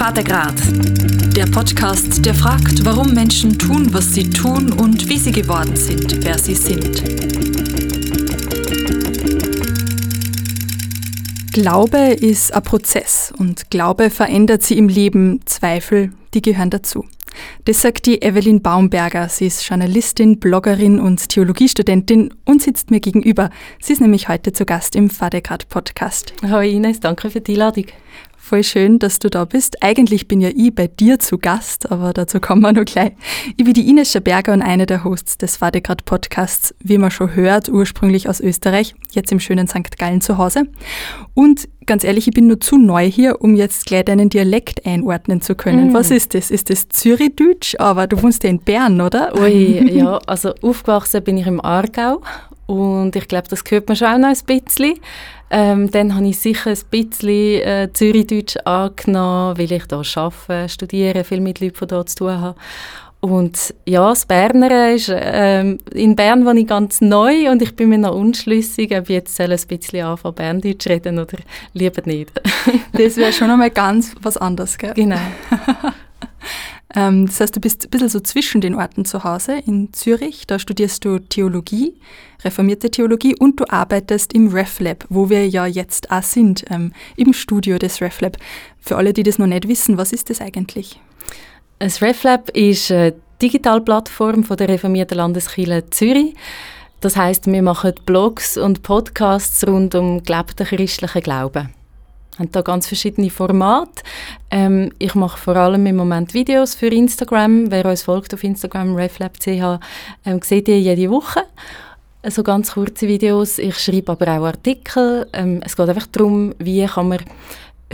Vatergrad. Der Podcast, der fragt, warum Menschen tun, was sie tun und wie sie geworden sind, wer sie sind. Glaube ist ein Prozess und Glaube verändert sie im Leben. Zweifel, die gehören dazu. Das sagt die Evelyn Baumberger. Sie ist Journalistin, Bloggerin und Theologiestudentin und sitzt mir gegenüber. Sie ist nämlich heute zu Gast im Fadegrad Podcast. Hallo Ines, danke für die Einladung. Voll schön, dass du da bist. Eigentlich bin ja ich bei dir zu Gast, aber dazu kommen wir noch gleich. Ich bin die Ines Schaberger und eine der Hosts des Vadegrad Podcasts, wie man schon hört, ursprünglich aus Österreich, jetzt im schönen St. Gallen zu Hause. Und ganz ehrlich, ich bin nur zu neu hier, um jetzt gleich deinen Dialekt einordnen zu können. Mm. Was ist das? Ist das Zürichdeutsch? Aber du wohnst ja in Bern, oder? Ui, ja, also aufgewachsen bin ich im Aargau und ich glaube, das hört man schon auch noch ein bisschen. Ähm, dann habe ich sicher ein bisschen äh, Zürichdeutsch angenommen, weil ich hier arbeite, studiere, viel mit Leuten von hier zu tun habe. Und ja, das Berner ist, ähm, in Bern war ich ganz neu und ich bin mir noch unschlüssig, ob ich jetzt ein bisschen anfangen Berndeutsch reden oder lieber nicht. das wäre schon einmal ganz was anderes, gell? Genau. Ähm, das heißt, du bist ein bisschen so zwischen den Orten zu Hause in Zürich. Da studierst du Theologie, reformierte Theologie und du arbeitest im RefLab, wo wir ja jetzt auch sind, ähm, im Studio des RefLab. Für alle, die das noch nicht wissen, was ist das eigentlich? Das RefLab ist eine Digitalplattform der reformierten Landeskirche Zürich. Das heißt, wir machen Blogs und Podcasts rund um gelebten christlichen Glauben haben da ganz verschiedene Formate. Ähm, ich mache vor allem im Moment Videos für Instagram. Wer uns folgt auf Instagram, reflab.ch, ähm, sieht ihr jede Woche. So also ganz kurze Videos. Ich schreibe aber auch Artikel. Ähm, es geht einfach darum, wie kann man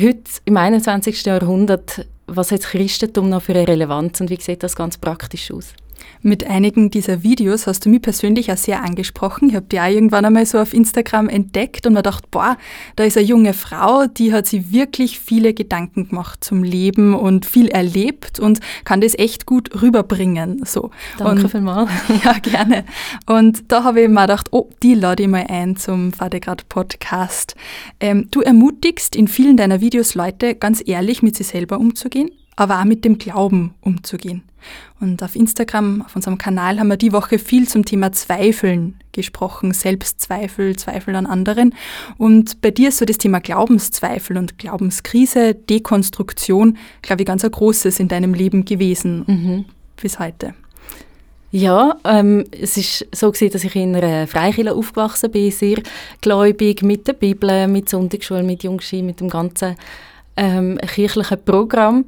heute im 21. Jahrhundert, was hat das Christentum noch für eine Relevanz und wie sieht das ganz praktisch aus? Mit einigen dieser Videos hast du mich persönlich auch sehr angesprochen. Ich habe die auch irgendwann einmal so auf Instagram entdeckt und mir gedacht, boah, da ist eine junge Frau, die hat sich wirklich viele Gedanken gemacht zum Leben und viel erlebt und kann das echt gut rüberbringen. So. Danke und, vielmals. Ja, gerne. Und da habe ich mir gedacht, oh, die lade ich mal ein zum Vatergrad Podcast. Ähm, du ermutigst in vielen deiner Videos Leute, ganz ehrlich mit sich selber umzugehen, aber auch mit dem Glauben umzugehen. Und auf Instagram, auf unserem Kanal, haben wir die Woche viel zum Thema Zweifeln gesprochen, Selbstzweifel, Zweifel an anderen. Und bei dir ist so das Thema Glaubenszweifel und Glaubenskrise, Dekonstruktion, glaube ich, ganz ein großes in deinem Leben gewesen mhm. bis heute. Ja, ähm, es ist so gewesen, dass ich in einer Freikirche aufgewachsen bin, sehr gläubig, mit der Bibel, mit Sonntagsschule, mit Jungschi, mit dem ganzen ähm, kirchlichen Programm.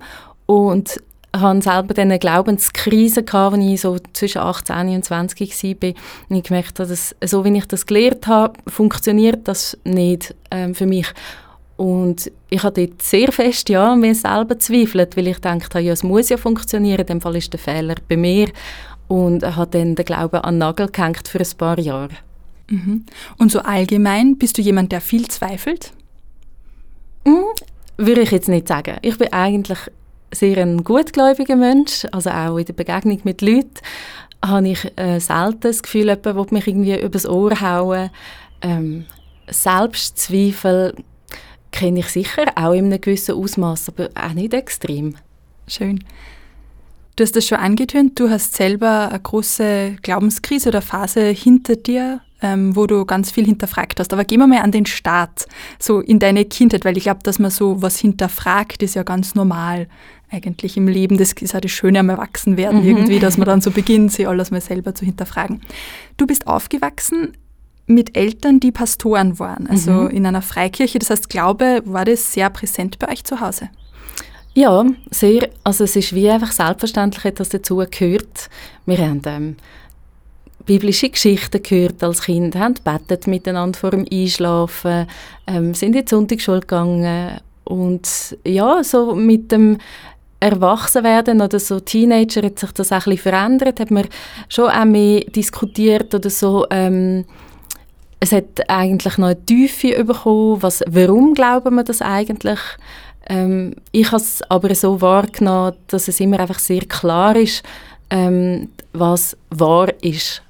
Und hatte selber eine Glaubenskrise, gehabt, als ich so zwischen 18 und 20 war. Und ich gemerkt habe, dass so wie ich das gelernt habe, funktioniert das nicht ähm, für mich. Und ich habe dort sehr fest ja, an mir selber gezweifelt, weil ich dachte, ja, es muss ja funktionieren, in dem Fall ist der Fehler bei mir. Und habe dann den Glauben an den Nagel gehängt für ein paar Jahre. Mhm. Und so allgemein, bist du jemand, der viel zweifelt? Mhm, würde ich jetzt nicht sagen. Ich bin eigentlich sehr ein gutgläubiger Mensch, also auch in der Begegnung mit Leuten habe ich äh, selten das Gefühl, jemand will mich irgendwie übers Ohr hauen. Ähm, Selbstzweifel kenne ich sicher, auch in einem gewissen Ausmaß, aber auch nicht extrem. Schön. Du hast das schon angetönt, du hast selber eine große Glaubenskrise oder Phase hinter dir ähm, wo du ganz viel hinterfragt hast. Aber gehen wir mal an den Start, so in deine Kindheit, weil ich glaube, dass man so was hinterfragt, ist ja ganz normal eigentlich im Leben. Das ist auch das Schöne am Erwachsenwerden mhm. irgendwie, dass man dann so beginnt, sich alles mal selber zu hinterfragen. Du bist aufgewachsen mit Eltern, die Pastoren waren, also mhm. in einer Freikirche. Das heißt, Glaube, war das sehr präsent bei euch zu Hause? Ja, sehr. Also es ist wie einfach selbstverständlich dass dazu gehört. Wir haben ähm, biblische Geschichten gehört als Kind, haben betet miteinander vor dem Einschlafen, ähm, sind in die Sonntagsschule gegangen und ja, so mit dem Erwachsenwerden oder so Teenager hat sich das auch ein bisschen verändert, hat man schon auch mehr diskutiert oder so, ähm, es hat eigentlich noch eine Tiefe bekommen, was, warum glauben wir das eigentlich? Ähm, ich habe es aber so wahrgenommen, dass es immer einfach sehr klar ist, ähm, was wahr ist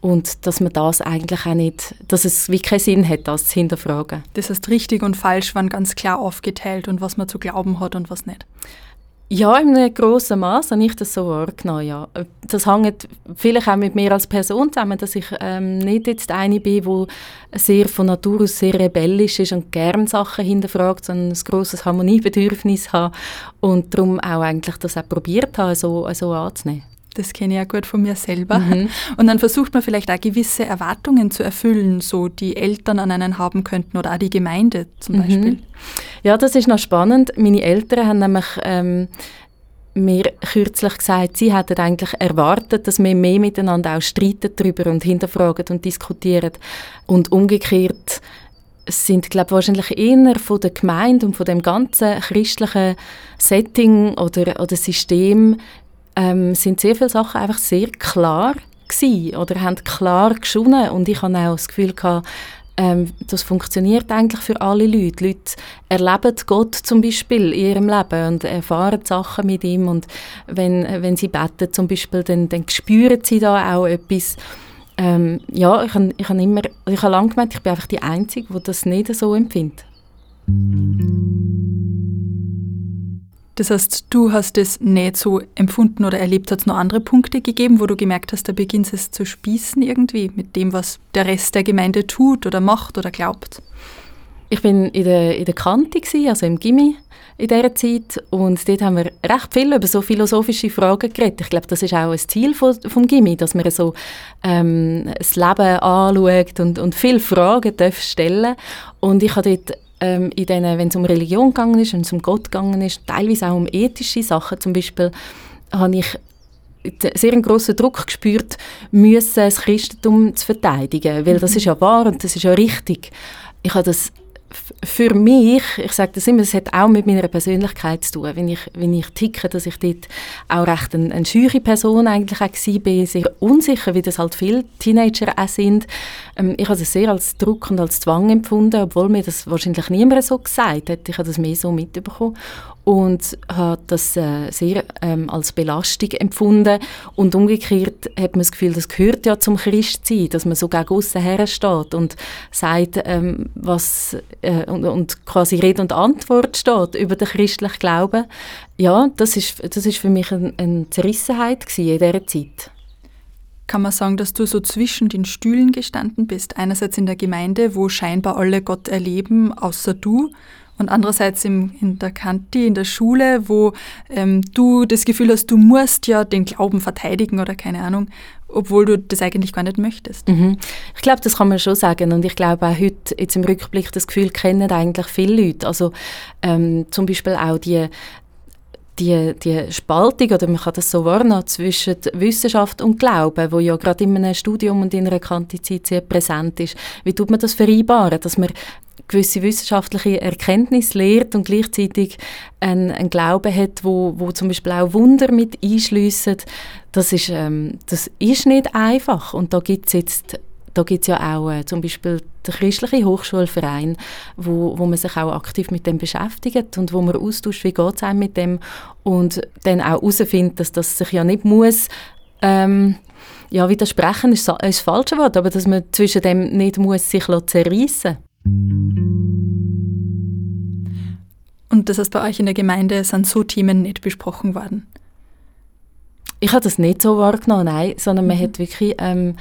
und dass man das eigentlich auch nicht, dass es wie keinen Sinn hat, das zu hinterfragen. Das heißt, richtig und falsch waren ganz klar aufgeteilt und was man zu glauben hat und was nicht. Ja, in einem grossen Maß habe ich das so wahrgenommen, ja. Das hängt vielleicht auch mit mir als Person zusammen, dass ich ähm, nicht jetzt eine bin, die sehr von Natur aus sehr rebellisch ist und gerne Sachen hinterfragt, sondern ein grosses Harmoniebedürfnis hat und darum auch eigentlich das auch probiert habe, so, so anzunehmen. Das kenne ich ja gut von mir selber. Mhm. Und dann versucht man vielleicht auch gewisse Erwartungen zu erfüllen, so die Eltern an einen haben könnten oder auch die Gemeinde zum mhm. Beispiel. Ja, das ist noch spannend. Meine Eltern haben nämlich ähm, mir kürzlich gesagt, sie hätten eigentlich erwartet, dass wir mehr miteinander auch streiten darüber und hinterfragen und diskutieren. Und umgekehrt sind, glaube wahrscheinlich eher von der Gemeinde und von dem ganzen christlichen Setting oder, oder System ähm, sind sehr viele Sachen einfach sehr klar gewesen oder haben klar geschonnen und ich habe auch das Gefühl gehabt, ähm, das funktioniert eigentlich für alle Leute. Leute erleben Gott zum Beispiel in ihrem Leben und erfahren Sachen mit ihm und wenn, wenn sie beten zum Beispiel, dann, dann spüren sie da auch etwas. Ähm, ja, ich habe ich hab immer, ich habe lange gemeint, ich bin einfach die Einzige, die das nicht so empfindet. Das heißt, du hast es nicht so empfunden oder erlebt. Hat es noch andere Punkte gegeben, wo du gemerkt hast, da beginnt es zu spießen irgendwie mit dem, was der Rest der Gemeinde tut oder macht oder glaubt? Ich bin in der, in der Kante, also im Gimmi in dieser Zeit und dort haben wir recht viel über so philosophische Fragen geredet. Ich glaube, das ist auch ein Ziel von, vom Gimmi, dass man so ähm, das Leben anschaut und, und viele Fragen stellen Und ich habe dort ähm, in denen, wenn es um Religion gegangen ist, wenn es um Gott gegangen ist, teilweise auch um ethische Sachen zum Beispiel, habe ich sehr einen grossen Druck gespürt, müssen das Christentum zu verteidigen, weil das mhm. ist ja wahr und das ist ja richtig. Ich habe das für mich, ich sage das immer, es hat auch mit meiner Persönlichkeit zu tun. Wenn ich, wenn ich ticke, dass ich dort auch recht eine, eine scheue Person eigentlich auch war, sehr unsicher, wie das halt viele Teenager auch sind. Ähm, ich habe das sehr als Druck und als Zwang empfunden, obwohl mir das wahrscheinlich niemand so gesagt hat. Ich habe das mehr so mitbekommen und habe das äh, sehr ähm, als Belastung empfunden. Und umgekehrt hat man das Gefühl, das gehört ja zum Christsein, dass man so gegen aussen her steht und sagt, ähm, was äh, und, und, quasi Rede und Antwort steht über den christlichen Glauben. Ja, das ist, das ist für mich ein, eine Zerrissenheit in dieser Zeit. Kann man sagen, dass du so zwischen den Stühlen gestanden bist? Einerseits in der Gemeinde, wo scheinbar alle Gott erleben, außer du, und andererseits im, in der Kanti, in der Schule, wo ähm, du das Gefühl hast, du musst ja den Glauben verteidigen oder keine Ahnung, obwohl du das eigentlich gar nicht möchtest. Mhm. Ich glaube, das kann man schon sagen und ich glaube auch heute jetzt im Rückblick das Gefühl kennen eigentlich viele Leute. Also ähm, zum Beispiel auch die die, die Spaltung, oder man kann das so wahrnehmen, zwischen Wissenschaft und Glauben, wo ja gerade in einem Studium und in einer Kantizeit sehr präsent ist. Wie tut man das vereinbaren, dass man gewisse wissenschaftliche Erkenntnis lehrt und gleichzeitig einen, einen Glauben hat, wo, wo zum Beispiel auch Wunder mit einschliessen, das ist, ähm, das ist nicht einfach. Und da gibt es jetzt da gibt es ja auch äh, zum Beispiel den christlichen Hochschulverein, wo, wo man sich auch aktiv mit dem beschäftigt und wo man austauscht, wie geht es einem mit dem und dann auch herausfindet, dass das sich ja nicht muss ähm, ja, widersprechen ist, ist das Wort, aber dass man zwischen dem nicht muss sich zerreissen Und das heißt, bei euch in der Gemeinde sind so Themen nicht besprochen worden? Ich habe das nicht so wahrgenommen, nein, sondern man mhm. hat wirklich ähm,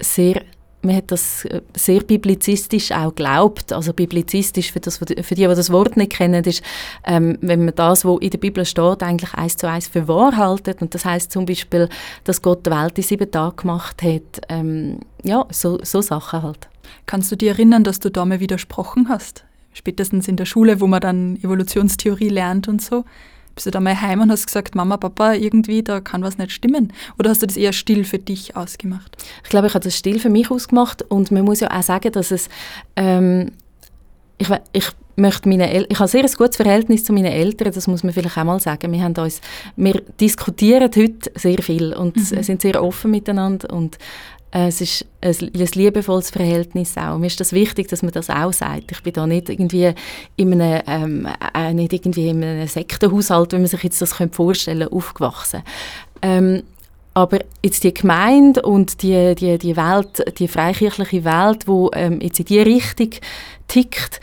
sehr man hat das äh, sehr biblizistisch auch geglaubt. Also biblizistisch, für, das, für die, die das Wort nicht kennen, ist, ähm, wenn man das, was in der Bibel steht, eigentlich eins zu eins für wahr haltet. Und das heißt zum Beispiel, dass Gott die Welt in sieben Tagen gemacht hat. Ähm, ja, so, so Sachen halt. Kannst du dich erinnern, dass du da mal widersprochen hast? Spätestens in der Schule, wo man dann Evolutionstheorie lernt und so. Bist du da mal heim und hast gesagt, Mama, Papa, irgendwie, da kann was nicht stimmen? Oder hast du das eher still für dich ausgemacht? Ich glaube, ich habe das still für mich ausgemacht und man muss ja auch sagen, dass es, ähm, ich, ich möchte meine El ich habe sehr ein gutes Verhältnis zu meinen Eltern, das muss man vielleicht auch mal sagen. Wir, haben uns, wir diskutieren heute sehr viel und mhm. sind sehr offen miteinander und es ist ein, ein liebevolles Verhältnis auch. Mir ist das wichtig, dass man das auch sagt. Ich bin da nicht irgendwie in einem, ähm, äh, nicht irgendwie in einem Sektenhaushalt, wie man sich jetzt das vorstellen könnte, aufgewachsen. Ähm, aber jetzt die Gemeinde und die, die, die Welt, die freikirchliche Welt, die ähm, jetzt in diese Richtung tickt,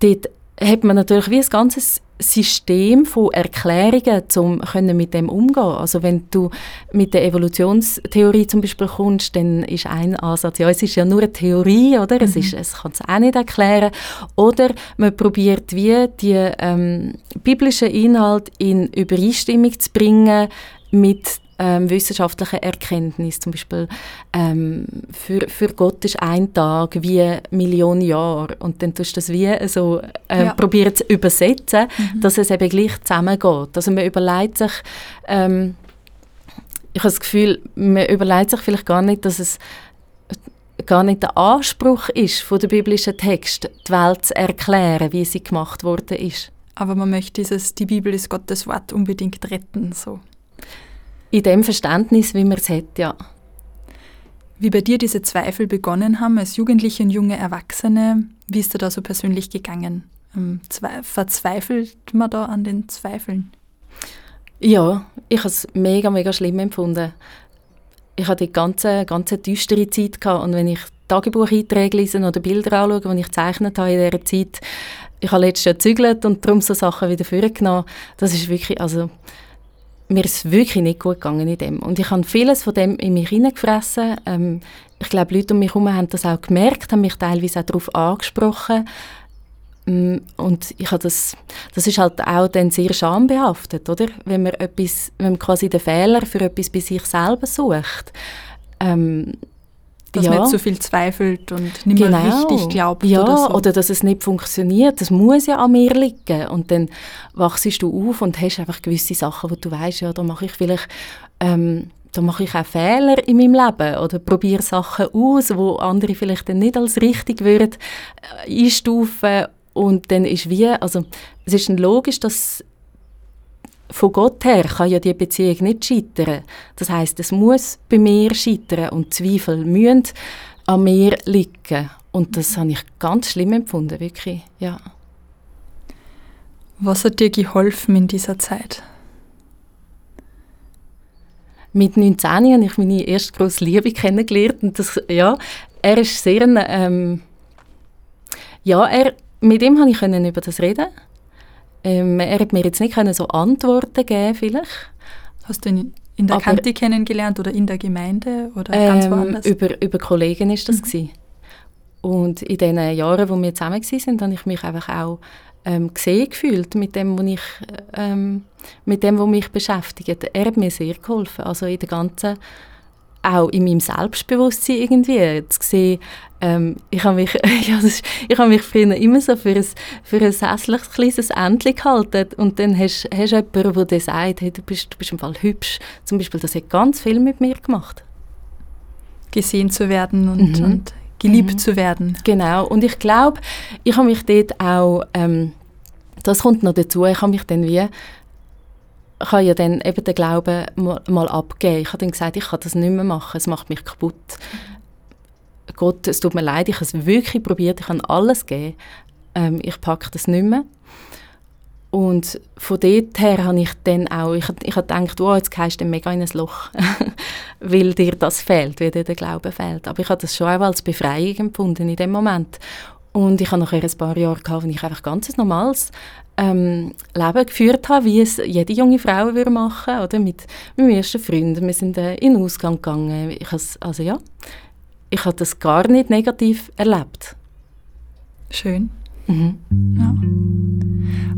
dort hat man natürlich wie ein ganzes System von Erklärungen, um mit dem umgehen Also wenn du mit der Evolutionstheorie zum Beispiel kommst, dann ist ein Ansatz, ja, es ist ja nur eine Theorie, oder? Mhm. Es, ist, es kann es auch nicht erklären. Oder man probiert wie die ähm, biblischen Inhalte in Übereinstimmung zu bringen mit ähm, wissenschaftlichen Erkenntnis. Zum Beispiel ähm, für, für Gott ist ein Tag wie Millionen Jahre. Und dann tust du das wie so äh, ja. probieren zu übersetzen, mhm. dass es eben gleich zusammengeht. Also man überlegt sich, ähm, ich habe das Gefühl, man überlegt sich vielleicht gar nicht, dass es gar nicht der Anspruch ist von der biblischen Text, die Welt zu erklären, wie sie gemacht worden ist. Aber man möchte dieses, die Bibel ist Gottes Wort unbedingt retten, so. In dem Verständnis, wie man es hat, ja. Wie bei dir diese Zweifel begonnen haben als Jugendliche und junge Erwachsene, wie ist dir da so persönlich gegangen? Ähm, verzweifelt man da an den Zweifeln? Ja, ich habe es mega, mega schlimm empfunden. Ich hatte die ganze, ganze düstere Zeit gehabt und wenn ich Tagebucheinträge lese oder Bilder anschaue, die ich gezeichnet habe in dieser Zeit, ich habe letztes Jahr gezügelt und darum so Sachen wieder vorgenommen. Das ist wirklich, also mir ist wirklich nicht gut gegangen in dem. Und ich habe vieles von dem in mich hineingefressen. Ähm, ich glaube, Leute um mich herum haben das auch gemerkt, haben mich teilweise auch darauf angesprochen. Ähm, und ich habe das, das ist halt auch dann sehr schambehaftet, oder? Wenn man etwas, wenn man quasi den Fehler für etwas bei sich selber sucht. Ähm, dass ja. man nicht so viel zweifelt und nicht genau. mehr richtig glaubt ja, oder so. oder dass es nicht funktioniert. Das muss ja an mir liegen. Und dann wachst du auf und hast einfach gewisse Sachen, wo du weißt, ja, da mache ich vielleicht... Ähm, da mache ich auch Fehler in meinem Leben oder probiere Sachen aus, wo andere vielleicht dann nicht als richtig würden äh, einstufen und dann ist wie, also es ist logisch, dass von Gott her kann ja die Beziehung nicht scheitern. Das heißt, es muss bei mir scheitern und Zweifel müssen an mir liegen. Und das habe ich ganz schlimm empfunden, wirklich, ja. Was hat dir geholfen in dieser Zeit? Mit 19 habe ich meine erste grosse Liebe kennengelernt und das, ja, er ist sehr, ähm, ja, er, mit ihm konnte ich über das reden ähm, er hat mir jetzt nicht so Antworten geben vielleicht. Hast du ihn in der Kante kennengelernt oder in der Gemeinde oder ganz ähm, woanders? Über, über Kollegen ist das mhm. Und in den Jahren, wo wir zusammen waren, habe ich mich einfach auch ähm, gesehen gefühlt mit dem, was ich, ähm, mit dem, was mich beschäftigt. Er hat mir sehr geholfen, also in der ganzen auch in meinem Selbstbewusstsein irgendwie zu sehen, ähm, ich habe mich, ja, ist, ich habe mich früher immer so für ein, für ein hässliches kleines Entchen gehalten und dann hast du jemanden, der dir sagt, hey, du bist, du bist im Fall hübsch. Zum Beispiel, das hat ganz viel mit mir gemacht. Gesehen zu werden und, mhm. und geliebt mhm. zu werden. Genau, und ich glaube, ich habe mich dort auch, ähm, das kommt noch dazu, ich habe mich dann wie ich habe ja dann eben den Glauben mal, mal abgegeben. Ich habe dann gesagt, ich kann das nicht mehr machen, es macht mich kaputt. Gott, es tut mir leid, ich habe es wirklich probiert, ich habe alles gegeben. Ähm, ich packe das nicht mehr. Und von dort her habe ich dann auch, ich, ich habe gedacht, oh, jetzt gehst du mega in ein Loch, weil dir das fehlt, weil dir der Glaube fehlt. Aber ich habe das schon auch als Befreiung empfunden in dem Moment. Und ich habe nachher ein paar Jahre gehabt, wo ich einfach ganz normales ähm, Leben geführt habe, wie es jede junge Frau würde machen oder mit, meinem ersten Freund. Wir sind äh, in den Ausgang gegangen. Ich also ja, ich habe das gar nicht negativ erlebt. Schön. Mhm. Ja.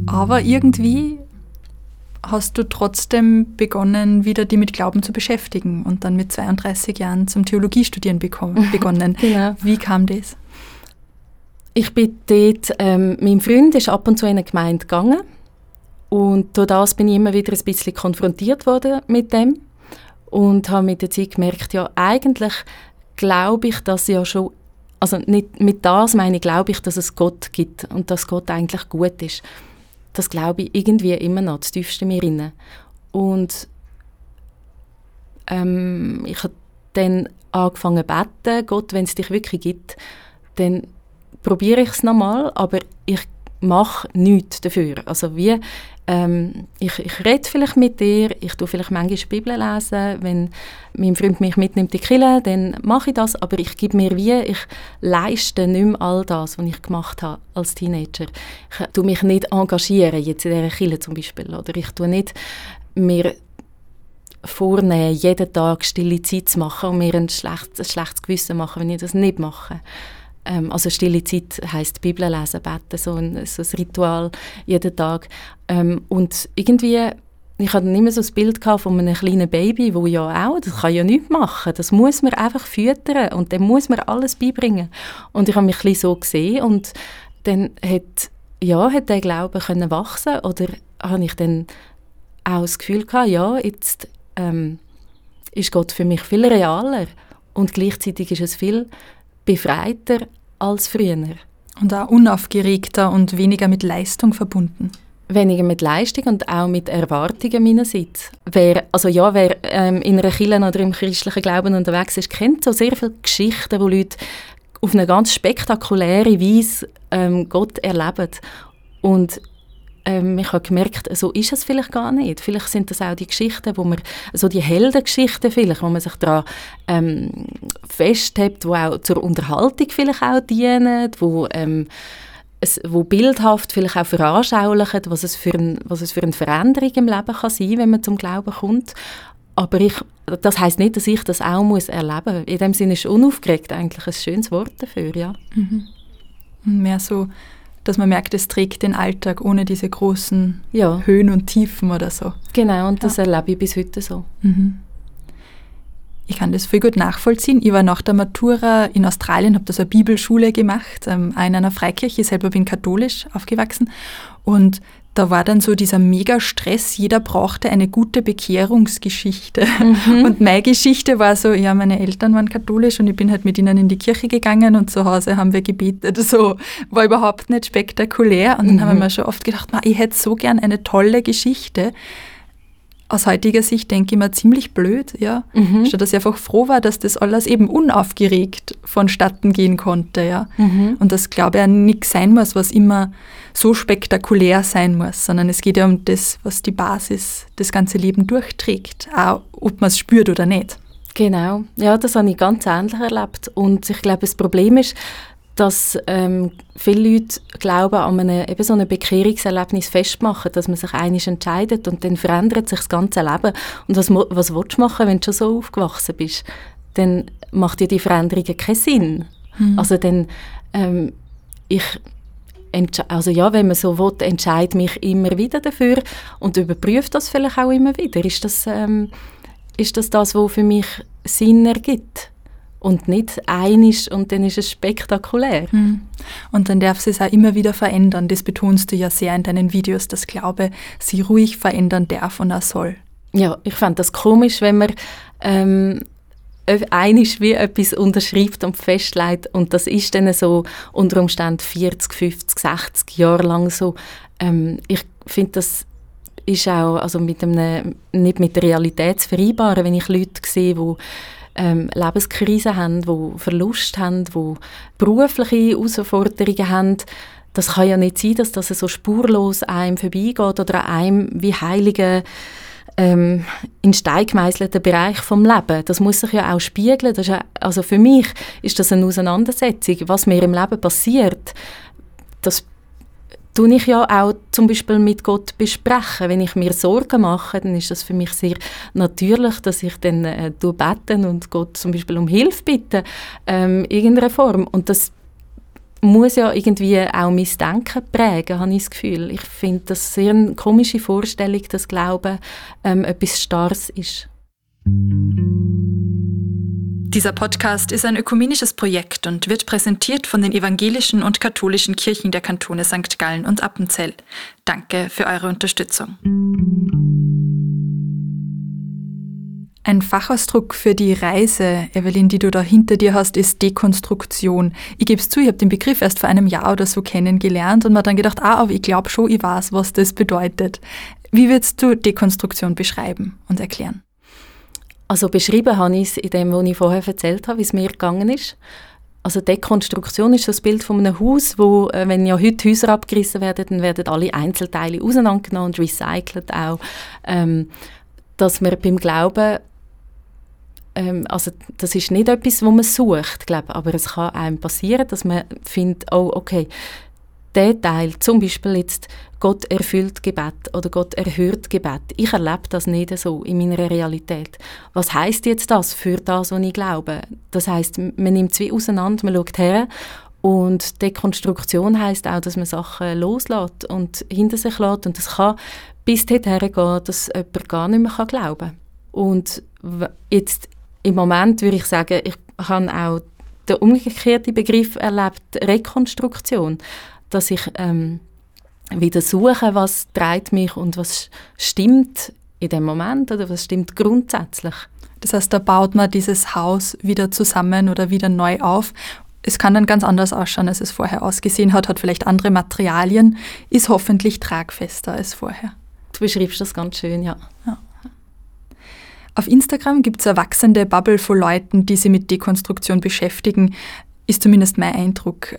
Aber irgendwie hast du trotzdem begonnen, wieder die mit Glauben zu beschäftigen und dann mit 32 Jahren zum Theologiestudieren begonnen. genau. Wie kam das? Ich bin dort, ähm, mein Freund ist ab und zu in eine Gemeinde gegangen und durch das bin ich immer wieder ein bisschen konfrontiert worden mit dem und habe mit der Zeit gemerkt, ja eigentlich glaube ich, dass ja schon, also nicht mit das meine ich, glaube ich, dass es Gott gibt und dass Gott eigentlich gut ist. Das glaube ich irgendwie immer noch, das tiefste mir inne. Und ähm, ich habe dann angefangen zu beten, Gott, wenn es dich wirklich gibt, dann probiere ich es nochmal, aber ich mache nichts dafür. Also wie, ähm, ich, ich rede vielleicht mit dir, ich tue vielleicht manchmal die Bibel lesen, wenn mein Freund mich mitnimmt in die Kirche, dann mache ich das, aber ich gebe mir wie, ich leiste nicht mehr all das, was ich gemacht habe als Teenager. Ich tue mich nicht engagieren, jetzt in dieser Kirche zum Beispiel, oder ich tue nicht mir vornehmen, jeden Tag stille Zeit zu machen und mir ein schlechtes, ein schlechtes Gewissen machen, wenn ich das nicht mache. Ähm, also stille Zeit heisst Bibel lesen, beten, so ein, so ein Ritual jeden Tag. Ähm, und irgendwie, ich hatte immer so ein Bild von einem kleinen Baby, wo ja auch, das kann ja nichts machen, das muss man einfach füttern und dem muss man alles beibringen. Und ich habe mich ein so gesehen und dann hat, ja, hat der Glaube können wachsen oder habe ich dann auch das Gefühl gehabt, ja, jetzt ähm, ist Gott für mich viel realer und gleichzeitig ist es viel befreiter als früher. Und auch unaufgeregter und weniger mit Leistung verbunden. Weniger mit Leistung und auch mit Erwartungen meinerseits. Wer, also ja, wer ähm, in einer Kirche oder im christlichen Glauben unterwegs ist, kennt so sehr viele Geschichten, wo Leute auf eine ganz spektakuläre Weise ähm, Gott erleben. Und ähm, ich habe gemerkt, so ist es vielleicht gar nicht. Vielleicht sind das auch die Geschichten, wo man, so die Heldengeschichten vielleicht, wo man sich daran ähm, festhält, die auch zur Unterhaltung vielleicht auch dienen, wo, ähm, es, wo bildhaft vielleicht auch veranschaulichen, was es, für ein, was es für eine Veränderung im Leben kann sein, wenn man zum Glauben kommt. Aber ich, das heißt nicht, dass ich das auch muss erleben muss. In dem Sinne ist unaufgeregt eigentlich ein schönes Wort dafür, ja. Mhm. Mehr so dass man merkt, es trägt den Alltag ohne diese großen ja. Höhen und Tiefen oder so. Genau, und das ja. erlebe ich bis heute so. Mhm. Ich kann das voll gut nachvollziehen. Ich war nach der Matura in Australien, habe da so eine Bibelschule gemacht, ähm, in einer Freikirche. Ich selber bin katholisch aufgewachsen. Und da war dann so dieser Mega-Stress, jeder brauchte eine gute Bekehrungsgeschichte. Mhm. Und meine Geschichte war so, ja, meine Eltern waren katholisch und ich bin halt mit ihnen in die Kirche gegangen und zu Hause haben wir gebetet. So war überhaupt nicht spektakulär. Und dann mhm. haben wir mir schon oft gedacht, ich hätte so gern eine tolle Geschichte aus heutiger Sicht denke ich mir ziemlich blöd, ja. Mhm. Statt dass ich einfach froh war, dass das alles eben unaufgeregt vonstatten gehen konnte, ja. Mhm. Und das glaube ich ja nichts sein muss, was immer so spektakulär sein muss, sondern es geht ja um das, was die Basis das ganze Leben durchträgt, auch ob man es spürt oder nicht. Genau, ja, das habe ich ganz ähnlich erlebt. Und ich glaube, das Problem ist, dass ähm, viele Leute glauben, an einem, eben so einem Bekehrungserlebnis festmachen, dass man sich einig entscheidet und dann verändert sich das ganze Leben. Und was, was willst du machen, wenn du schon so aufgewachsen bist? Dann macht dir die Veränderung keinen Sinn. Mhm. Also dann, ähm, ich, also ja, wenn man so will, entscheide mich immer wieder dafür und überprüfe das vielleicht auch immer wieder. Ist das, ähm, ist das das, was für mich Sinn ergibt? Und nicht einisch und dann ist es spektakulär. Mhm. Und dann darf es auch immer wieder verändern. Das betonst du ja sehr in deinen Videos, dass Glaube sie ruhig verändern darf und auch soll. Ja, ich fand das komisch, wenn man ähm, einisch wie etwas unterschreibt und festlegt und das ist dann so unter Umständen 40, 50, 60 Jahre lang so. Ähm, ich finde das ist auch also mit einem, nicht mit der Realität zu vereinbaren, wenn ich Leute sehe, die ähm, Lebenskrisen haben, die Verlust haben, die berufliche Herausforderungen haben. Das kann ja nicht sein, dass das so spurlos einem vorbeigeht oder einem wie heilige ähm, in Stein gemeißelten Bereich vom Leben. Das muss sich ja auch spiegeln. Ja, also für mich ist das eine Auseinandersetzung. Was mir im Leben passiert, das tue ich ja auch zum Beispiel mit Gott besprechen. Wenn ich mir Sorgen mache, dann ist das für mich sehr natürlich, dass ich dann äh, beten und Gott zum Beispiel um Hilfe bitte, ähm, in irgendeiner Form. Und das muss ja irgendwie auch mein Denken prägen, habe ich das Gefühl. Ich finde das sehr eine komische Vorstellung, dass Glauben ähm, etwas Starres ist. Dieser Podcast ist ein ökumenisches Projekt und wird präsentiert von den evangelischen und katholischen Kirchen der Kantone St. Gallen und Appenzell. Danke für eure Unterstützung. Ein Fachausdruck für die Reise, Evelyn, die du da hinter dir hast, ist Dekonstruktion. Ich gebe es zu, ich habe den Begriff erst vor einem Jahr oder so kennengelernt und mir dann gedacht, ah, aber ich glaube schon, ich weiß, was das bedeutet. Wie würdest du Dekonstruktion beschreiben und erklären? Also beschrieben habe ich es in dem, was ich vorher erzählt habe, wie es mir gegangen ist. also Dekonstruktion ist so das Bild von einem Haus, wo, äh, wenn ja heute Häuser abgerissen werden, dann werden alle Einzelteile auseinandergenommen und recycelt auch. Ähm, dass man beim Glauben, ähm, also das ist nicht etwas, wo man sucht, glaube aber es kann einem passieren, dass man findet, oh, okay, der Teil, zum Beispiel jetzt Gott erfüllt Gebet oder Gott erhört Gebet, ich erlebe das nicht so in meiner Realität. Was heißt jetzt das für das, was ich glaube? Das heißt, man nimmt wie auseinander, man schaut her und Dekonstruktion heißt auch, dass man Sachen loslässt und hinter sich lässt und das kann bis dorthin gehen, dass jemand gar nicht mehr glauben kann. Und jetzt im Moment würde ich sagen, ich habe auch den umgekehrten Begriff erlebt, Rekonstruktion dass ich ähm, wieder suche, was treibt mich und was stimmt in dem Moment oder was stimmt grundsätzlich. Das heißt, da baut man dieses Haus wieder zusammen oder wieder neu auf. Es kann dann ganz anders ausschauen, als es vorher ausgesehen hat, hat vielleicht andere Materialien, ist hoffentlich tragfester als vorher. Du beschreibst das ganz schön, ja. ja. Auf Instagram gibt es eine wachsende Bubble von Leuten, die sich mit Dekonstruktion beschäftigen, ist zumindest mein Eindruck.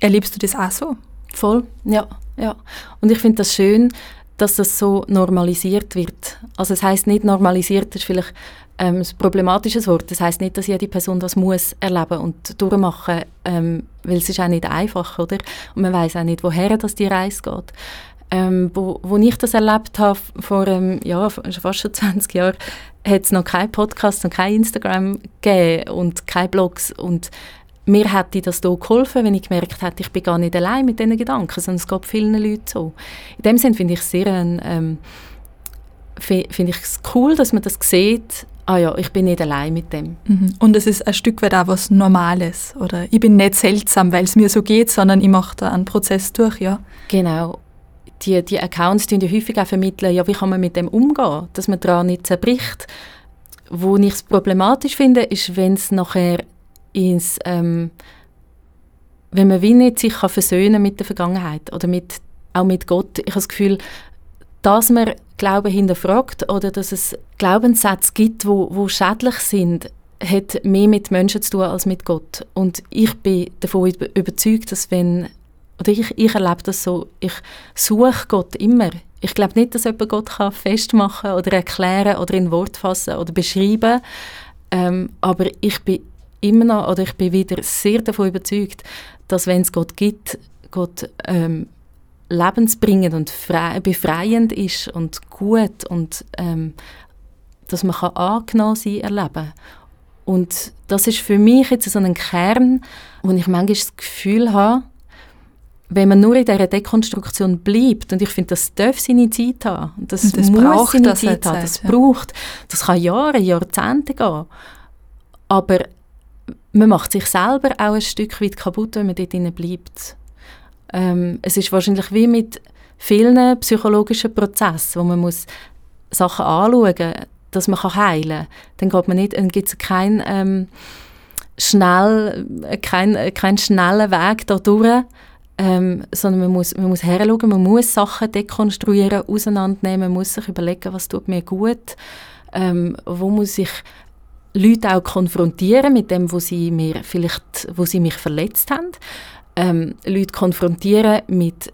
Erlebst du das auch so? Voll, ja. ja. Und ich finde das schön, dass das so normalisiert wird. Also es heißt nicht normalisiert, das ist vielleicht ähm, ein problematisches Wort. Das heißt nicht, dass jede Person das muss erleben und durchmachen, ähm, weil es ist auch nicht einfach, oder? Und man weiß auch nicht, woher das die Reise geht. Ähm, wo, wo ich das erlebt habe, vor ähm, ja, fast schon 20 Jahren, hat es noch keinen Podcast und kein Instagram gegeben und keine Blogs und mir hätte das hier geholfen, wenn ich gemerkt hätte, ich bin gar nicht allein mit diesen Gedanken, sondern es geht vielen Leuten so. In dem Sinne finde ich es sehr ähm, finde ich es cool, dass man das sieht, ah ja, ich bin nicht allein mit dem. Mhm. Und es ist ein Stück weit auch was Normales, oder? Ich bin nicht seltsam, weil es mir so geht, sondern ich mache da einen Prozess durch, ja. Genau. Die, die Accounts die häufig auch vermitteln, ja, wie kann man mit dem umgehen, dass man daran nicht zerbricht. Wo ich es problematisch finde, ist, wenn es nachher ins, ähm, wenn man wie nicht sich kann versöhnen mit der Vergangenheit oder mit, auch mit Gott. Ich habe das Gefühl, dass man Glauben hinterfragt oder dass es Glaubenssätze gibt, wo, wo schädlich sind, hat mehr mit Menschen zu tun als mit Gott. Und ich bin davon überzeugt, dass wenn, oder ich, ich erlebe das so, ich suche Gott immer. Ich glaube nicht, dass jemand Gott kann festmachen oder erklären oder in Wort fassen oder beschreiben, ähm, aber ich bin immer noch, oder ich bin wieder sehr davon überzeugt, dass wenn es Gott gibt, Gott ähm, lebensbringend und frei, befreiend ist und gut und ähm, dass man kann angenommen sein erleben und das ist für mich jetzt so ein Kern, wo ich manchmal das Gefühl habe, wenn man nur in dieser Dekonstruktion bleibt, und ich finde, das darf seine Zeit haben, das, das muss braucht seine das Zeit haben, das ja. braucht, das kann Jahre, Jahrzehnte gehen, aber man macht sich selber auch ein Stück weit kaputt, wenn man dort drin bleibt. Ähm, es ist wahrscheinlich wie mit vielen psychologischen Prozessen, wo man muss Sachen anschauen muss, dass man heilen kann. Dann geht man nicht, dann gibt es keinen ähm, schnell, kein, kein schnellen Weg da durch, ähm, sondern man muss, man muss herschauen, man muss Sachen dekonstruieren, auseinandernehmen, man muss sich überlegen, was tut mir gut, ähm, wo muss ich Leute auch konfrontieren mit dem, wo sie mir vielleicht, wo sie mich verletzt haben. Ähm, Leute konfrontieren mit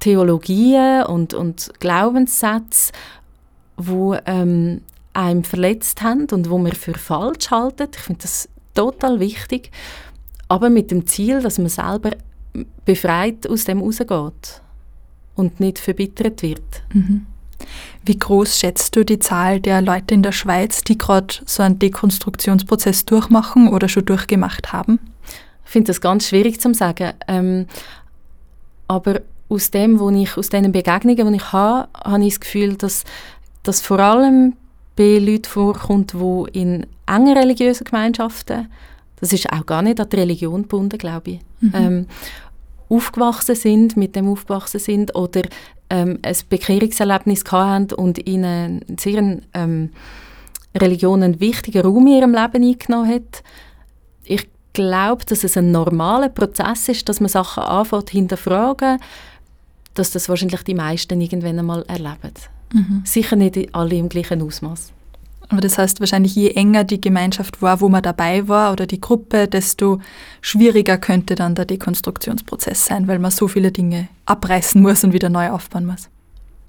Theologien und, und Glaubenssätzen, wo ähm, einem verletzt haben und wo wir für falsch halten. Ich finde das total wichtig, aber mit dem Ziel, dass man selber befreit aus dem rausgeht und nicht verbittert wird. Mhm. Wie groß schätzt du die Zahl der Leute in der Schweiz, die gerade so einen Dekonstruktionsprozess durchmachen oder schon durchgemacht haben? Ich finde das ganz schwierig zu sagen. Ähm, aber aus dem, wo ich, aus den Begegnungen, die ich habe, habe ich das Gefühl, dass das vor allem bei Leuten vorkommt, die in engen religiösen Gemeinschaften, das ist auch gar nicht an die Religion gebunden, glaube ich, mhm. ähm, aufgewachsen sind, mit dem aufgewachsen sind oder ähm, ein Bekehrungserlebnis hatten und ihnen sehr ähm, Religion einen wichtigen Raum in ihrem Leben eingenommen hat. Ich glaube, dass es ein normaler Prozess ist, dass man Sachen anfängt hinterfragen, dass das wahrscheinlich die meisten irgendwann einmal erleben. Mhm. Sicher nicht alle im gleichen Ausmaß. Aber das heißt wahrscheinlich, je enger die Gemeinschaft war, wo man dabei war oder die Gruppe, desto schwieriger könnte dann der Dekonstruktionsprozess sein, weil man so viele Dinge abreißen muss und wieder neu aufbauen muss.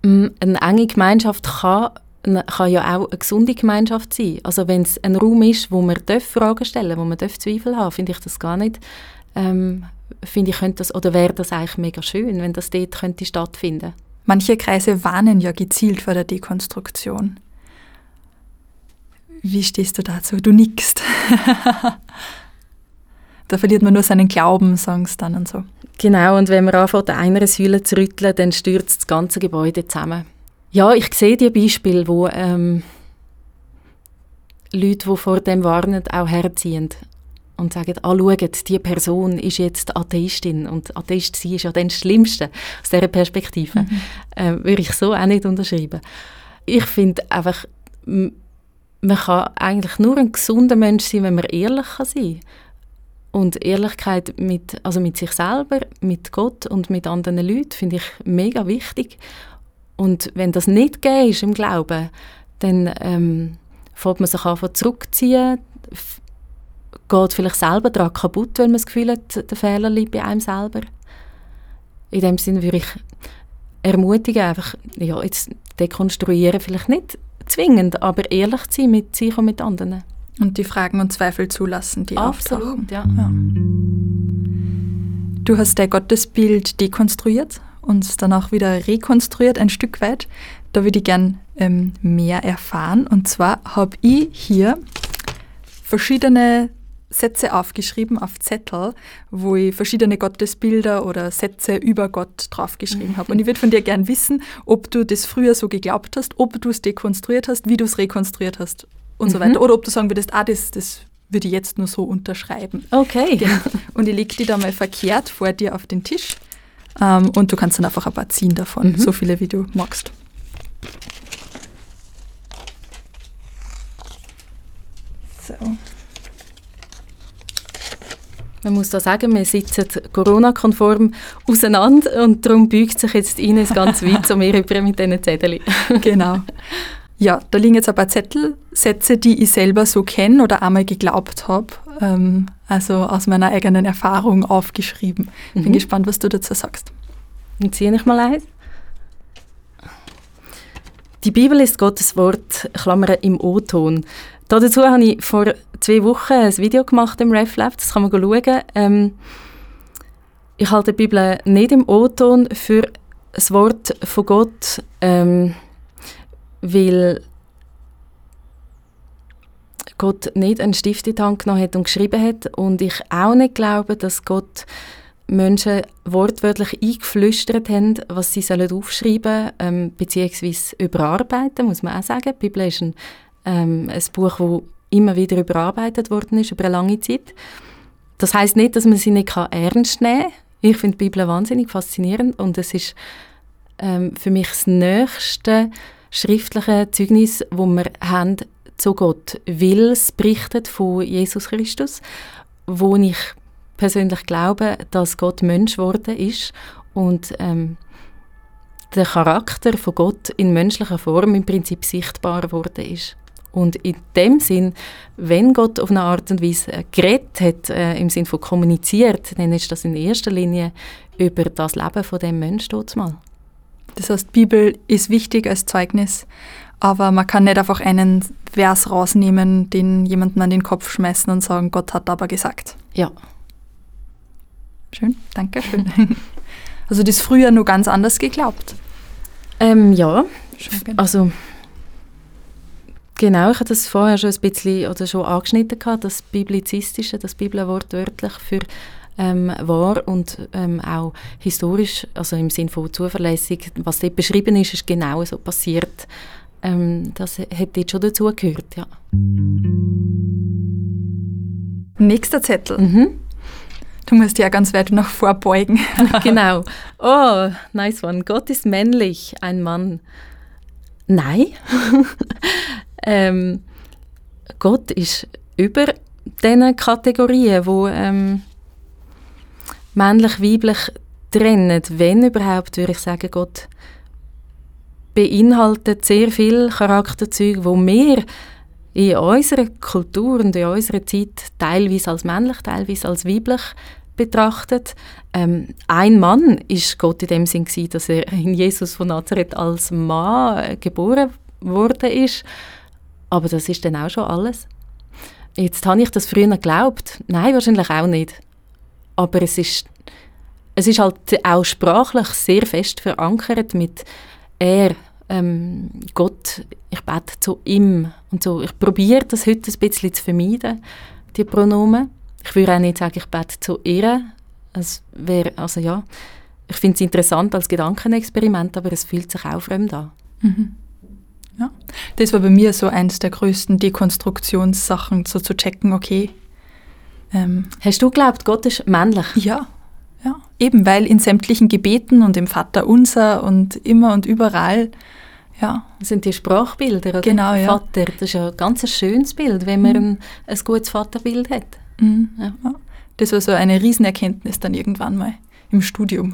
Mm, eine enge Gemeinschaft kann, kann ja auch eine gesunde Gemeinschaft sein. Also wenn es ein Raum ist, wo man Fragen stellen wo man Zweifel haben finde ich das gar nicht, ähm, finde ich, könnte das, oder wäre das eigentlich mega schön, wenn das dort könnte stattfinden Manche Kreise warnen ja gezielt vor der Dekonstruktion. Wie stehst du dazu? Du nickst. da verliert man nur seinen Glauben, sagen sie dann und so. Genau, und wenn man anfängt, einer Säule zu rütteln, dann stürzt das ganze Gebäude zusammen. Ja, ich sehe die Beispiele, wo ähm, Leute, die vor dem warnen, auch herziehen und sagen, ah, schaut, diese Person ist jetzt Atheistin und Atheist sein ist ja dann das Schlimmste aus dieser Perspektive. Mhm. Äh, würde ich so auch nicht unterschreiben. Ich finde einfach, man kann eigentlich nur ein gesunder Mensch sein, wenn man ehrlich kann sein. Und Ehrlichkeit mit, also mit sich selber, mit Gott und mit anderen Leuten finde ich mega wichtig. Und wenn das nicht gegeben ist im Glauben, dann ähm, fängt man sich an zurückziehen, geht vielleicht selber daran kaputt, wenn man das Gefühl hat, der Fehler liegt bei einem selber. In dem Sinne würde ich ermutigen, einfach, ja, jetzt dekonstruieren vielleicht nicht zwingend, aber ehrlich zu sein mit sich und mit anderen. Und die Fragen und Zweifel zulassen, die Absolut, auftauchen. Ja. ja. Du hast dein Gottesbild dekonstruiert und dann auch wieder rekonstruiert, ein Stück weit. Da würde ich gern ähm, mehr erfahren. Und zwar habe ich hier verschiedene Sätze aufgeschrieben auf Zettel, wo ich verschiedene Gottesbilder oder Sätze über Gott draufgeschrieben habe. Und ich würde von dir gern wissen, ob du das früher so geglaubt hast, ob du es dekonstruiert hast, wie du es rekonstruiert hast und mhm. so weiter. Oder ob du sagen würdest, ah, das, das würde ich jetzt nur so unterschreiben. Okay. Genau. Und ich lege die da mal verkehrt vor dir auf den Tisch. Ähm, und du kannst dann einfach ein paar ziehen davon, mhm. so viele wie du magst. So. Man muss da sagen, wir sitzen Corona-konform auseinander und darum beugt sich jetzt Ines ganz weit mir über mit diesen Zetteln. genau. Ja, da liegen jetzt ein paar Zettel, Sätze, die ich selber so kenne oder einmal geglaubt habe, ähm, also aus meiner eigenen Erfahrung aufgeschrieben. Mhm. Bin gespannt, was du dazu sagst. Dann ziehe ich mal eins. Die Bibel ist Gottes Wort, Klammer im O-Ton. Dazu habe ich vor zwei Wochen ein Video gemacht im RefLab, das kann man schauen. Ähm, ich halte die Bibel nicht im O-Ton für das Wort von Gott, ähm, weil Gott nicht einen Stift in die Hand genommen hat und geschrieben hat und ich auch nicht glaube, dass Gott Menschen wortwörtlich eingeflüstert haben, was sie sollen aufschreiben ähm, bzw. überarbeiten, muss man auch sagen. Die Bibel ist ein, ähm, ein Buch, das immer wieder überarbeitet worden ist, über eine lange Zeit. Das heißt nicht, dass man sie nicht ernst nehmen kann. Ich finde die Bibel wahnsinnig faszinierend und es ist ähm, für mich das nächste schriftliche Zeugnis, wo wir haben zu Gott, weil es berichtet von Jesus Christus, wo ich persönlich glaube, dass Gott Mensch geworden ist und ähm, der Charakter von Gott in menschlicher Form im Prinzip sichtbar geworden ist. Und in dem Sinn, wenn Gott auf eine Art und Weise geredet hat, äh, im Sinn von kommuniziert, dann ist das in erster Linie über das Leben von dem Menschen mal. Das heißt, die Bibel ist wichtig als Zeugnis, aber man kann nicht einfach einen Vers rausnehmen, den jemandem an den Kopf schmeißen und sagen, Gott hat aber gesagt. Ja. Schön, danke schön. also das früher nur ganz anders geglaubt. Ähm, ja, also Genau, ich hatte das vorher schon ein bisschen oder schon angeschnitten gehabt, das Biblizistische, das Bibel wortwörtlich für ähm, wahr und ähm, auch historisch, also im Sinne von zuverlässig, was dort beschrieben ist, ist genau so passiert. Ähm, das hat dort schon dazu gehört, ja. Nächster Zettel. Mhm. Du musst ja ganz weit nach vorbeugen. genau. Oh, nice one. Gott ist männlich, ein Mann. Nein. ähm, Gott ist über diesen Kategorien, wo ähm, männlich-weiblich trennen. Wenn überhaupt, würde ich sagen, Gott beinhaltet sehr viele Charakterzüge, wo wir in unserer Kultur und in unserer Zeit teilweise als männlich, teilweise als weiblich betrachtet. Ähm, ein Mann ist Gott in dem Sinn gewesen, dass er in Jesus von Nazareth als Mann geboren wurde ist. Aber das ist dann auch schon alles. Jetzt habe ich das früher geglaubt. Nein, wahrscheinlich auch nicht. Aber es ist, es ist halt auch sprachlich sehr fest verankert mit er, ähm, Gott, ich bete zu ihm und so. Ich probiere das heute ein bisschen zu vermeiden, die Pronomen. Ich würde auch nicht sagen, ich bete zu ihr. Es wär, also ja, ich finde es interessant als Gedankenexperiment, aber es fühlt sich auch fremd an. Mhm. Ja. Das war bei mir so eins der größten Dekonstruktionssachen, so zu checken, okay. Ähm, Hast du geglaubt, Gott ist männlich? Ja, ja. Eben weil in sämtlichen Gebeten und im Vater Unser und immer und überall, ja. Das sind die Sprachbilder, oder? Genau, ja. Vater, das ist ja ein ganz schönes Bild, wenn man mhm. ein, ein gutes Vaterbild hat. Mhm. Ja. Das war so eine Riesenerkenntnis dann irgendwann mal im Studium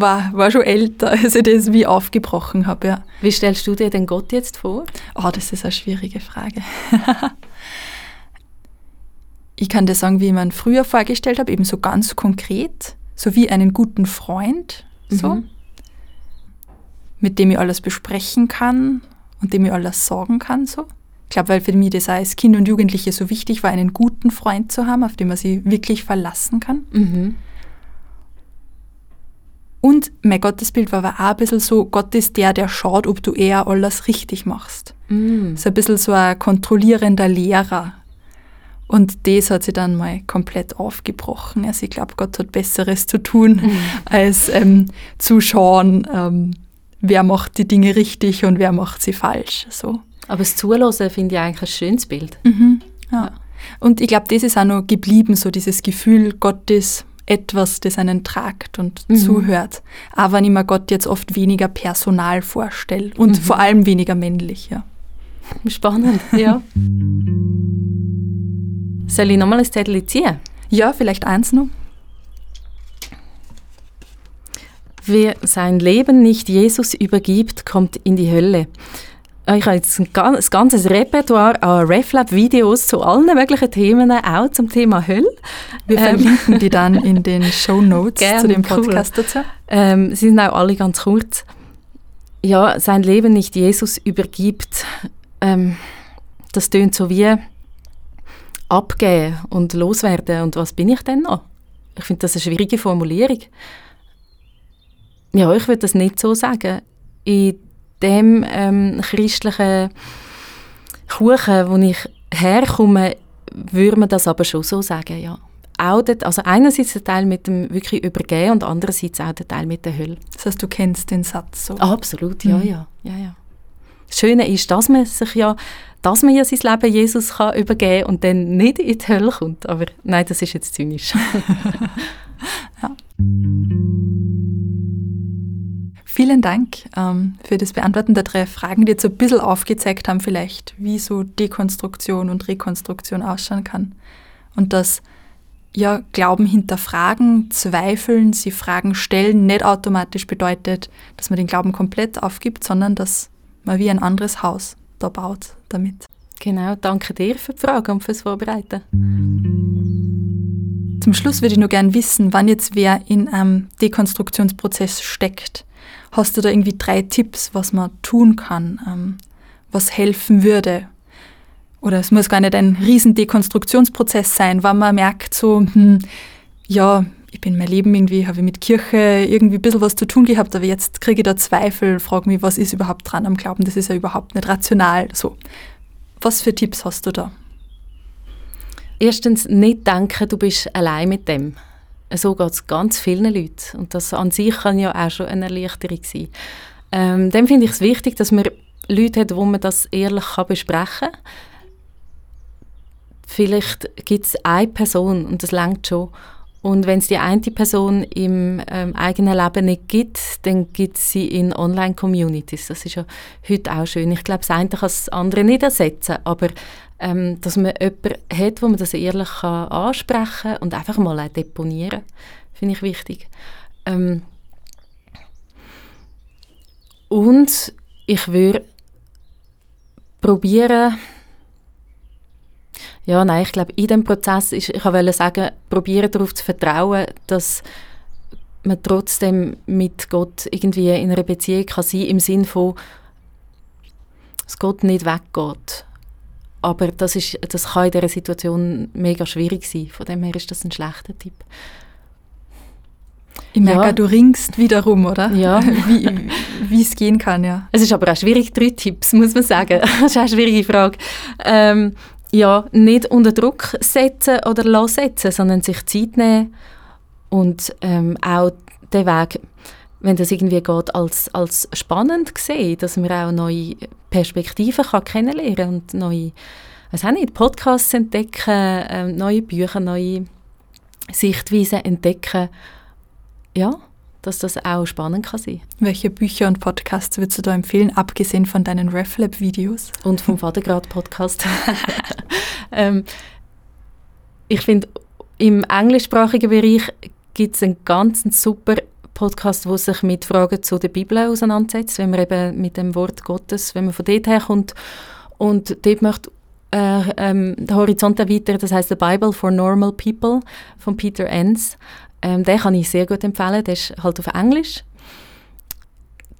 war, war schon älter, als ich das wie aufgebrochen habe. Ja. Wie stellst du dir den Gott jetzt vor? Oh, das ist eine schwierige Frage. ich kann dir sagen, wie ich mir früher vorgestellt habe, eben so ganz konkret, so wie einen guten Freund, so, mhm. mit dem ich alles besprechen kann und dem ich alles sagen kann. So. Ich glaube, weil für mich das auch als Kind und Jugendliche so wichtig war, einen guten Freund zu haben, auf den man sich wirklich verlassen kann. Mhm. Und mein Gottesbild war aber auch ein bisschen so, Gott ist der, der schaut, ob du eher alles richtig machst. Mm. So ein bisschen so ein kontrollierender Lehrer. Und das hat sich dann mal komplett aufgebrochen. Also ich glaube, Gott hat Besseres zu tun, mm. als ähm, zu schauen, ähm, wer macht die Dinge richtig und wer macht sie falsch. So. Aber das Zuhören finde ich eigentlich ein schönes Bild. Mhm, ja. ja. Und ich glaube, das ist auch noch geblieben, so dieses Gefühl, Gott ist etwas, das einen tragt und mhm. zuhört. Aber wenn ich mir Gott jetzt oft weniger Personal vorstelle und mhm. vor allem weniger männlich. Ja. Spannend, ja. Soll ich nochmal ein Zettel ziehen? Ja, vielleicht eins noch. Wer sein Leben nicht Jesus übergibt, kommt in die Hölle. Ich habe jetzt ein, ganz, ganzes Repertoire an RefLab-Videos zu allen möglichen Themen, auch zum Thema Hölle. Wir ähm, verlinken die dann in den Show Notes zu dem Podcast cool. dazu. Ähm, sie sind auch alle ganz kurz. Ja, sein Leben nicht Jesus übergibt, ähm, das tönt so wie abgeben und loswerden. Und was bin ich denn noch? Ich finde das eine schwierige Formulierung. Ja, ich würde das nicht so sagen. In dem ähm, christlichen Kuchen, wo ich herkomme, würde man das aber schon so sagen, ja. Auch dort, also einerseits der Teil mit dem wirklich Übergehen und andererseits auch der Teil mit der Hölle. Das heißt, du kennst den Satz so? absolut, ja, mhm. ja, ja, ja. Das Schöne ist, dass man sich ja, dass man ja sein Leben Jesus kann übergeben und dann nicht in die Hölle kommt. Aber nein, das ist jetzt zynisch. ja. Vielen Dank ähm, für das Beantworten der drei Fragen, die jetzt ein bisschen aufgezeigt haben, vielleicht, wie so Dekonstruktion und Rekonstruktion ausschauen kann. Und dass ja, Glauben hinterfragen, zweifeln, sie Fragen stellen, nicht automatisch bedeutet, dass man den Glauben komplett aufgibt, sondern dass man wie ein anderes Haus da baut damit. Genau, danke dir für die Frage und fürs Vorbereiten. Zum Schluss würde ich nur gerne wissen, wann jetzt wer in einem Dekonstruktionsprozess steckt Hast du da irgendwie drei Tipps, was man tun kann, ähm, was helfen würde? Oder es muss gar nicht ein riesen Dekonstruktionsprozess sein, wenn man merkt, so, hm, ja, ich bin mein Leben irgendwie, habe ich mit Kirche irgendwie ein bisschen was zu tun gehabt, aber jetzt kriege ich da Zweifel, frage mich, was ist überhaupt dran am Glauben, das ist ja überhaupt nicht rational. So, was für Tipps hast du da? Erstens, nicht denken, du bist allein mit dem. So geht es ganz vielen Leuten. Und das an sich kann ja auch schon eine Erleichterung sein. Ähm, dann finde ich es wichtig, dass man Leute hat, wo man das ehrlich kann besprechen kann. Vielleicht gibt es eine Person und das langt schon. Und wenn es die eine Person im ähm, eigenen Leben nicht gibt, dann gibt es sie in Online-Communities. Das ist ja heute auch schön. Ich glaube, das eine kann das andere nicht ersetzen, aber ähm, dass man jemanden hat, wo man das ehrlich kann ansprechen kann und einfach mal auch deponieren, finde ich wichtig. Ähm, und ich würde probieren, Ja, nein, ich glaube, in dem Prozess ist, ich wollte sagen, probieren darauf zu vertrauen, dass man trotzdem mit Gott irgendwie in einer Beziehung kann sein im Sinn von, dass Gott nicht weggeht. Aber das, ist, das kann in dieser Situation mega schwierig sein. Von dem her ist das ein schlechter Tipp. Ich merke, ja. du ringst wiederum, oder? Ja. Wie, es gehen kann, ja. Es ist aber auch schwierig, drei Tipps, muss man sagen. das ist eine schwierige Frage. Ähm, ja, nicht unter Druck setzen oder setzen, sondern sich Zeit nehmen und ähm, auch den Weg, wenn das irgendwie geht, als, als spannend sehen, dass man auch neue Perspektiven kann kennenlernen und neue, was auch nicht, Podcasts entdecken, äh, neue Bücher, neue Sichtweisen entdecken. Ja, dass das auch spannend kann sein. Welche Bücher und Podcasts würdest du da empfehlen, abgesehen von deinen RefLab-Videos? Und vom Vatergrad-Podcast. ähm, ich finde, im englischsprachigen Bereich gibt es einen ganz super Podcast, der sich mit Fragen zu der Bibel auseinandersetzt, wenn man eben mit dem Wort Gottes, wenn man von dort herkommt und dort möchte äh, ähm, den Horizont erweitern, das heißt The Bible for Normal People von Peter Enns. Ähm, den kann ich sehr gut empfehlen, der ist halt auf Englisch.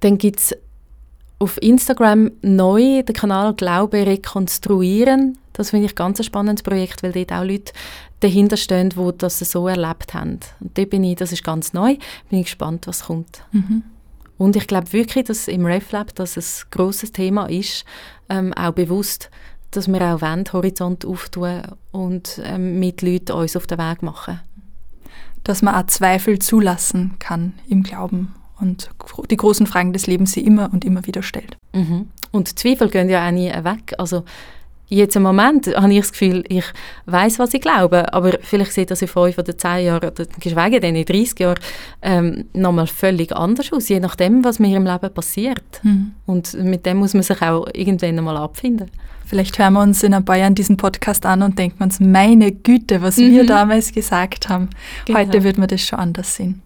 Dann gibt es auf Instagram neu den Kanal Glaube rekonstruieren. Das finde ich ganz ein spannendes Projekt, weil dort auch Leute dahinter stehen, die das so erlebt haben. Und dort bin ich, das ist ganz neu, bin ich gespannt, was kommt. Mhm. Und ich glaube wirklich, dass im RefLab das ein grosses Thema ist, ähm, auch bewusst, dass wir auch wollen, Horizont auftun und ähm, mit Leuten uns auf den Weg machen dass man auch Zweifel zulassen kann im Glauben und die großen Fragen des Lebens sie immer und immer wieder stellt. Mhm. Und Zweifel gehen ja auch nie weg. Also jetzt im Moment habe ich das Gefühl, ich weiß, was ich glaube, aber vielleicht sieht das in fünf oder zehn Jahren oder geschweige denn in 30 Jahren ähm, nochmal völlig anders aus, je nachdem, was mir im Leben passiert. Mhm. Und mit dem muss man sich auch irgendwann einmal abfinden. Vielleicht hören wir uns in ein paar Jahren diesen Podcast an und denken uns, meine Güte, was mhm. wir damals gesagt haben. Genau. Heute wird man das schon anders sehen.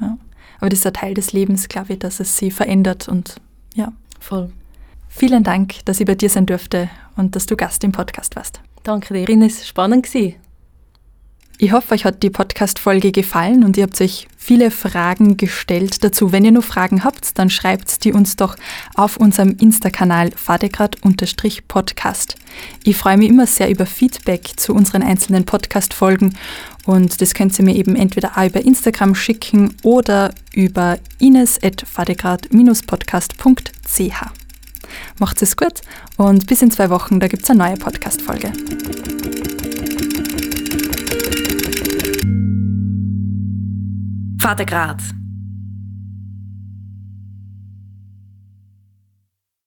Ja. Aber das ist ein Teil des Lebens, glaube ich, dass es sie verändert und ja. Voll. Vielen Dank, dass ich bei dir sein durfte und dass du Gast im Podcast warst. Danke dir, Ines. Spannend gewesen. Ich hoffe, euch hat die Podcast-Folge gefallen und ihr habt euch viele Fragen gestellt dazu. Wenn ihr noch Fragen habt, dann schreibt die uns doch auf unserem Insta-Kanal fadegrad-podcast. Ich freue mich immer sehr über Feedback zu unseren einzelnen Podcast-Folgen und das könnt ihr mir eben entweder auch über Instagram schicken oder über ines.fadegrad-podcast.ch. Macht's es gut und bis in zwei Wochen, da gibt's eine neue Podcast-Folge. Vatergrad